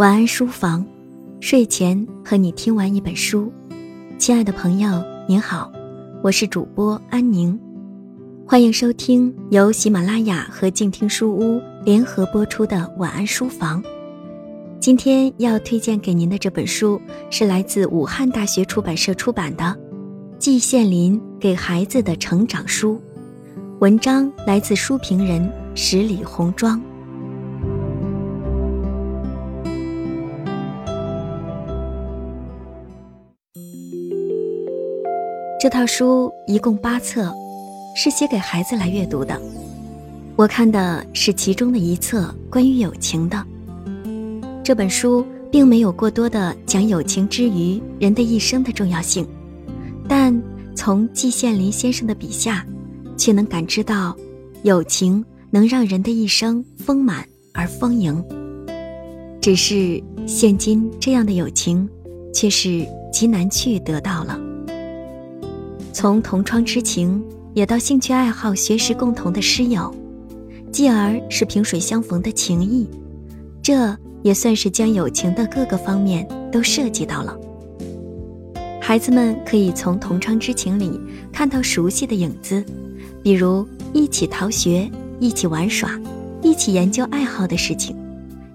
晚安书房，睡前和你听完一本书。亲爱的朋友，您好，我是主播安宁，欢迎收听由喜马拉雅和静听书屋联合播出的晚安书房。今天要推荐给您的这本书是来自武汉大学出版社出版的《季羡林给孩子的成长书》，文章来自书评人十里红妆。这套书一共八册，是写给孩子来阅读的。我看的是其中的一册关于友情的。这本书并没有过多的讲友情之于人的一生的重要性，但从季羡林先生的笔下，却能感知到友情能让人的一生丰满而丰盈。只是现今这样的友情，却是极难去得到了。从同窗之情，也到兴趣爱好、学识共同的师友，继而是萍水相逢的情谊，这也算是将友情的各个方面都涉及到了。孩子们可以从同窗之情里看到熟悉的影子，比如一起逃学、一起玩耍、一起研究爱好的事情、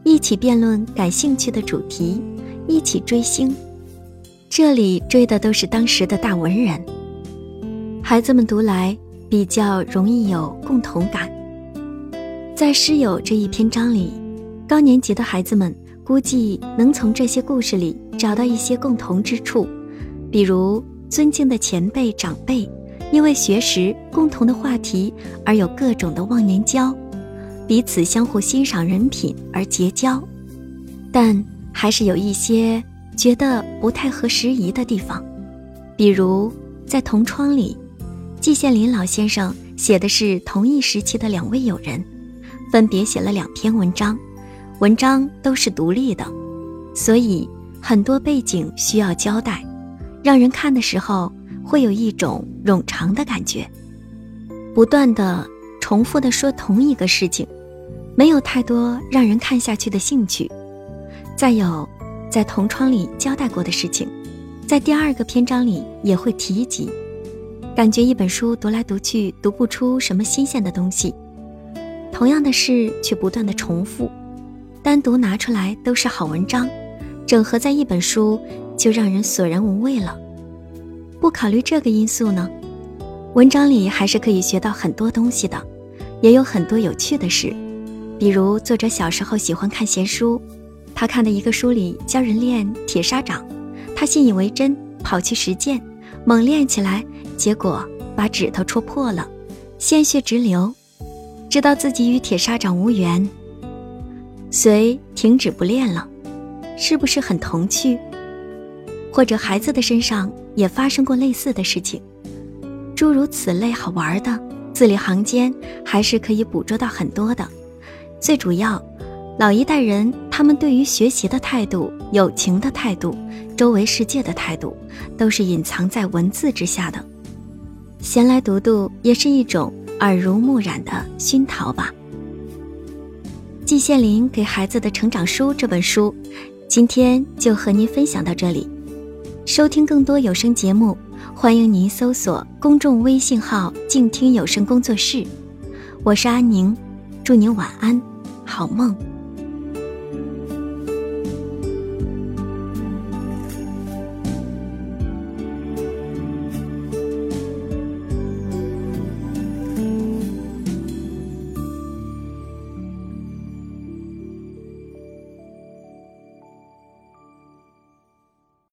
一起辩论感兴趣的主题、一起追星。这里追的都是当时的大文人。孩子们读来比较容易有共同感。在师友这一篇章里，高年级的孩子们估计能从这些故事里找到一些共同之处，比如尊敬的前辈长辈，因为学识共同的话题而有各种的忘年交，彼此相互欣赏人品而结交。但还是有一些觉得不太合时宜的地方，比如在同窗里。季羡林老先生写的是同一时期的两位友人，分别写了两篇文章，文章都是独立的，所以很多背景需要交代，让人看的时候会有一种冗长的感觉，不断的重复的说同一个事情，没有太多让人看下去的兴趣。再有，在同窗里交代过的事情，在第二个篇章里也会提及。感觉一本书读来读去读不出什么新鲜的东西，同样的事却不断的重复，单独拿出来都是好文章，整合在一本书就让人索然无味了。不考虑这个因素呢，文章里还是可以学到很多东西的，也有很多有趣的事，比如作者小时候喜欢看闲书，他看的一个书里教人练铁砂掌，他信以为真，跑去实践，猛练起来。结果把指头戳破了，鲜血直流，知道自己与铁砂掌无缘，遂停止不练了，是不是很童趣？或者孩子的身上也发生过类似的事情，诸如此类好玩的，字里行间还是可以捕捉到很多的。最主要，老一代人他们对于学习的态度、友情的态度、周围世界的态度，都是隐藏在文字之下的。闲来读读也是一种耳濡目染的熏陶吧。季羡林给孩子的成长书这本书，今天就和您分享到这里。收听更多有声节目，欢迎您搜索公众微信号“静听有声工作室”。我是安宁，祝您晚安，好梦。